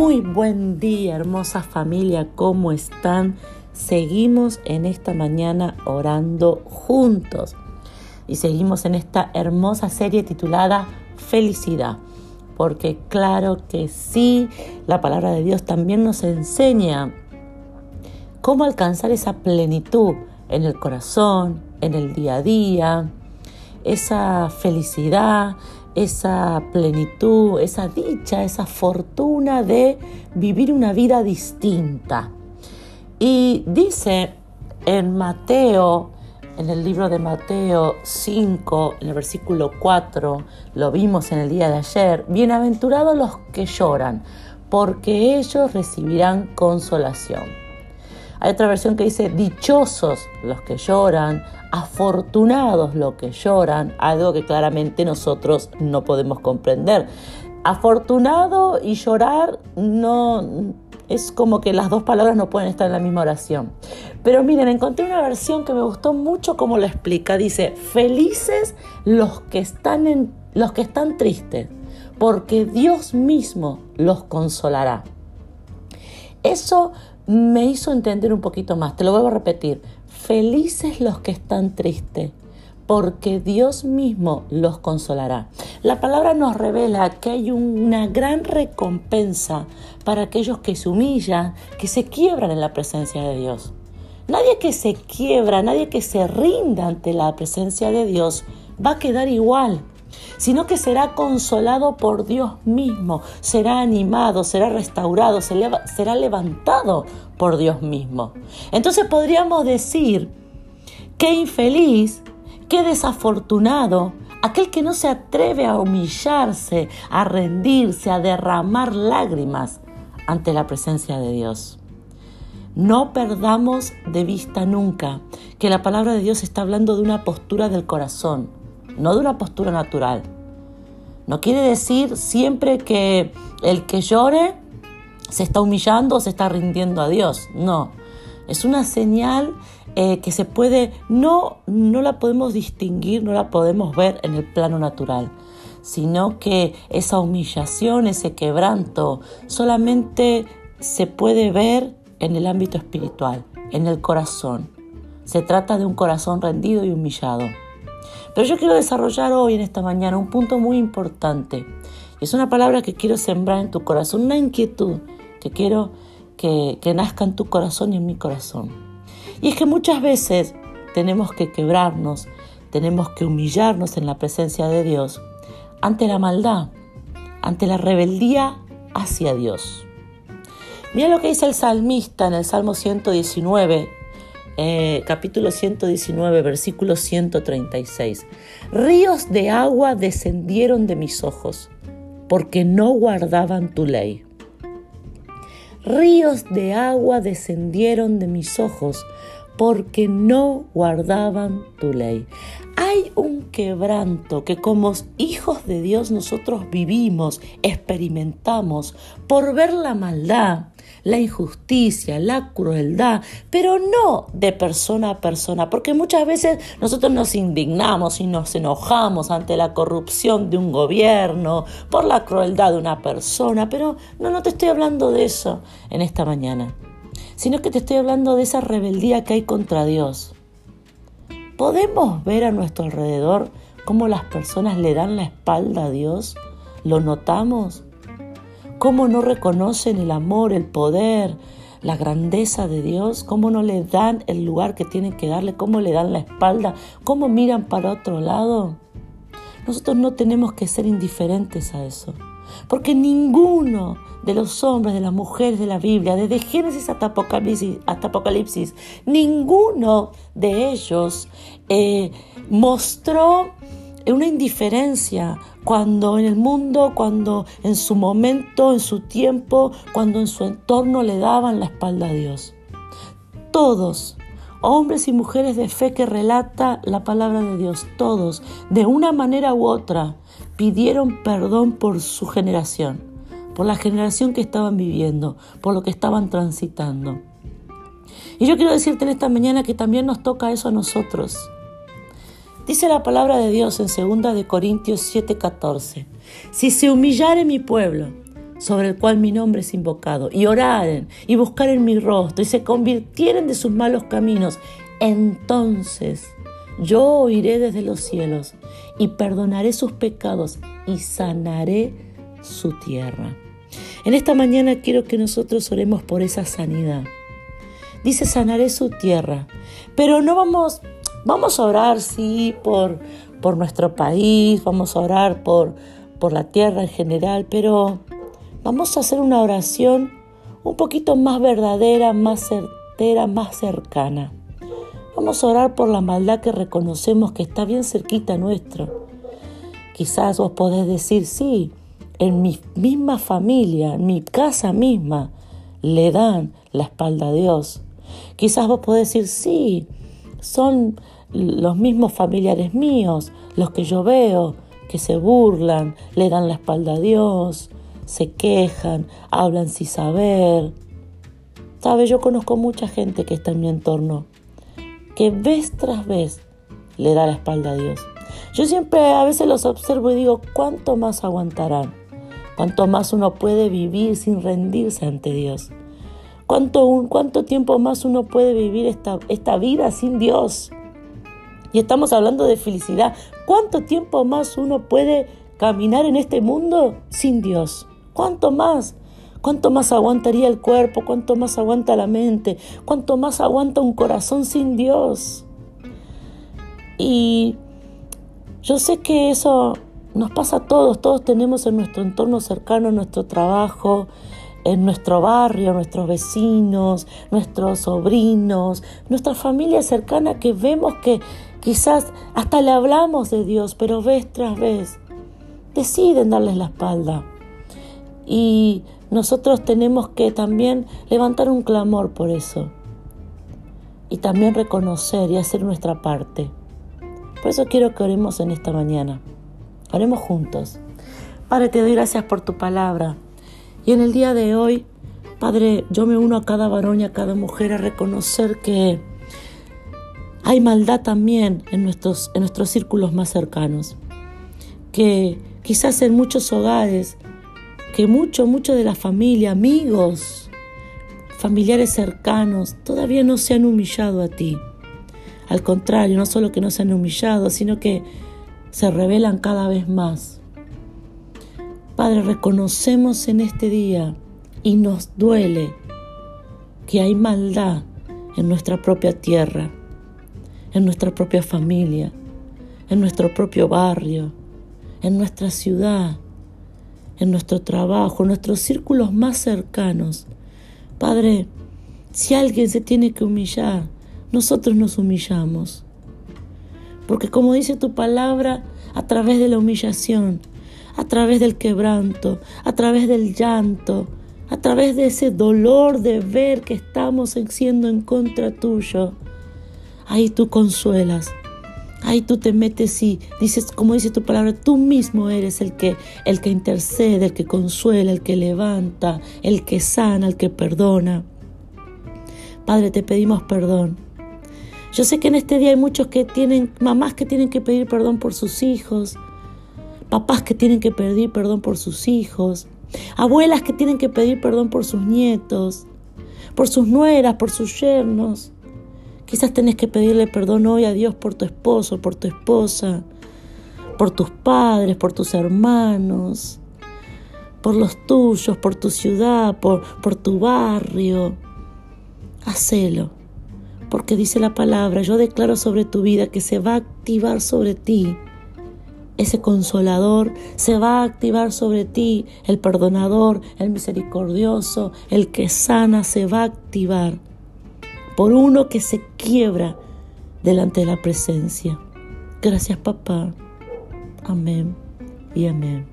Muy buen día, hermosa familia, ¿cómo están? Seguimos en esta mañana orando juntos y seguimos en esta hermosa serie titulada Felicidad, porque claro que sí, la palabra de Dios también nos enseña cómo alcanzar esa plenitud en el corazón, en el día a día, esa felicidad, esa plenitud, esa dicha, esa fortuna de vivir una vida distinta. Y dice en Mateo, en el libro de Mateo 5, en el versículo 4, lo vimos en el día de ayer, bienaventurados los que lloran, porque ellos recibirán consolación. Hay otra versión que dice, dichosos los que lloran, afortunados los que lloran, algo que claramente nosotros no podemos comprender. Afortunado y llorar no es como que las dos palabras no pueden estar en la misma oración. Pero miren, encontré una versión que me gustó mucho como lo explica. Dice, felices los que están en los que están tristes, porque Dios mismo los consolará. Eso me hizo entender un poquito más. Te lo vuelvo a repetir. Felices los que están tristes, porque Dios mismo los consolará. La palabra nos revela que hay una gran recompensa para aquellos que se humillan, que se quiebran en la presencia de Dios. Nadie que se quiebra, nadie que se rinda ante la presencia de Dios va a quedar igual sino que será consolado por Dios mismo, será animado, será restaurado, será levantado por Dios mismo. Entonces podríamos decir, qué infeliz, qué desafortunado aquel que no se atreve a humillarse, a rendirse, a derramar lágrimas ante la presencia de Dios. No perdamos de vista nunca que la palabra de Dios está hablando de una postura del corazón, no de una postura natural. No quiere decir siempre que el que llore se está humillando o se está rindiendo a Dios. No, es una señal eh, que se puede, no, no la podemos distinguir, no la podemos ver en el plano natural, sino que esa humillación, ese quebranto, solamente se puede ver en el ámbito espiritual, en el corazón. Se trata de un corazón rendido y humillado. Pero yo quiero desarrollar hoy en esta mañana un punto muy importante. Es una palabra que quiero sembrar en tu corazón, una inquietud que quiero que, que nazca en tu corazón y en mi corazón. Y es que muchas veces tenemos que quebrarnos, tenemos que humillarnos en la presencia de Dios ante la maldad, ante la rebeldía hacia Dios. Mira lo que dice el salmista en el Salmo 119, eh, capítulo 119, versículo 136. Ríos de agua descendieron de mis ojos, porque no guardaban tu ley. Ríos de agua descendieron de mis ojos, porque no guardaban tu ley. Hay un quebranto que como hijos de Dios nosotros vivimos, experimentamos por ver la maldad, la injusticia, la crueldad, pero no de persona a persona, porque muchas veces nosotros nos indignamos y nos enojamos ante la corrupción de un gobierno, por la crueldad de una persona, pero no, no te estoy hablando de eso en esta mañana, sino que te estoy hablando de esa rebeldía que hay contra Dios. ¿Podemos ver a nuestro alrededor cómo las personas le dan la espalda a Dios? ¿Lo notamos? ¿Cómo no reconocen el amor, el poder, la grandeza de Dios? ¿Cómo no le dan el lugar que tienen que darle? ¿Cómo le dan la espalda? ¿Cómo miran para otro lado? Nosotros no tenemos que ser indiferentes a eso. Porque ninguno de los hombres, de las mujeres de la Biblia, desde Génesis hasta Apocalipsis, ninguno de ellos eh, mostró una indiferencia cuando en el mundo, cuando en su momento, en su tiempo, cuando en su entorno le daban la espalda a Dios. Todos, hombres y mujeres de fe que relata la palabra de Dios, todos, de una manera u otra, pidieron perdón por su generación, por la generación que estaban viviendo, por lo que estaban transitando. Y yo quiero decirte en esta mañana que también nos toca eso a nosotros. Dice la palabra de Dios en 2 de Corintios 7:14. Si se humillare mi pueblo, sobre el cual mi nombre es invocado, y oraren y buscaren mi rostro y se convirtieren de sus malos caminos, entonces yo oiré desde los cielos y perdonaré sus pecados y sanaré su tierra. En esta mañana quiero que nosotros oremos por esa sanidad. Dice sanaré su tierra, pero no vamos, vamos a orar, sí, por, por nuestro país, vamos a orar por, por la tierra en general, pero vamos a hacer una oración un poquito más verdadera, más certera, más cercana. Vamos a orar por la maldad que reconocemos que está bien cerquita nuestro. Quizás vos podés decir, sí, en mi misma familia, en mi casa misma, le dan la espalda a Dios. Quizás vos podés decir, sí, son los mismos familiares míos, los que yo veo, que se burlan, le dan la espalda a Dios, se quejan, hablan sin saber. Sabes, yo conozco mucha gente que está en mi entorno, que vez tras vez le da la espalda a Dios. Yo siempre a veces los observo y digo, ¿cuánto más aguantarán? ¿Cuánto más uno puede vivir sin rendirse ante Dios? ¿Cuánto, cuánto tiempo más uno puede vivir esta, esta vida sin Dios? Y estamos hablando de felicidad. ¿Cuánto tiempo más uno puede caminar en este mundo sin Dios? ¿Cuánto más? ¿Cuánto más aguantaría el cuerpo? ¿Cuánto más aguanta la mente? ¿Cuánto más aguanta un corazón sin Dios? Y yo sé que eso nos pasa a todos, todos tenemos en nuestro entorno cercano, en nuestro trabajo, en nuestro barrio, nuestros vecinos, nuestros sobrinos, nuestra familia cercana que vemos que quizás hasta le hablamos de Dios, pero vez tras vez deciden darles la espalda. Y nosotros tenemos que también levantar un clamor por eso. Y también reconocer y hacer nuestra parte. Por eso quiero que oremos en esta mañana. Oremos juntos. Padre, te doy gracias por tu palabra. Y en el día de hoy, Padre, yo me uno a cada varón y a cada mujer a reconocer que hay maldad también en nuestros, en nuestros círculos más cercanos. Que quizás en muchos hogares que mucho, mucho de la familia, amigos, familiares cercanos, todavía no se han humillado a ti. Al contrario, no solo que no se han humillado, sino que se revelan cada vez más. Padre, reconocemos en este día y nos duele que hay maldad en nuestra propia tierra, en nuestra propia familia, en nuestro propio barrio, en nuestra ciudad, en nuestro trabajo, en nuestros círculos más cercanos. Padre, si alguien se tiene que humillar, nosotros nos humillamos. Porque como dice tu palabra, a través de la humillación, a través del quebranto, a través del llanto, a través de ese dolor de ver que estamos siendo en contra tuyo, ahí tú consuelas, Ahí tú te metes y dices, como dice tu palabra, tú mismo eres el que, el que intercede, el que consuela, el que levanta, el que sana, el que perdona. Padre, te pedimos perdón. Yo sé que en este día hay muchos que tienen, mamás que tienen que pedir perdón por sus hijos, papás que tienen que pedir perdón por sus hijos, abuelas que tienen que pedir perdón por sus nietos, por sus nueras, por sus yernos. Quizás tenés que pedirle perdón hoy a Dios por tu esposo, por tu esposa, por tus padres, por tus hermanos, por los tuyos, por tu ciudad, por, por tu barrio. Hacelo, porque dice la palabra, yo declaro sobre tu vida que se va a activar sobre ti ese consolador, se va a activar sobre ti el perdonador, el misericordioso, el que sana, se va a activar por uno que se quiebra delante de la presencia. Gracias papá. Amén y amén.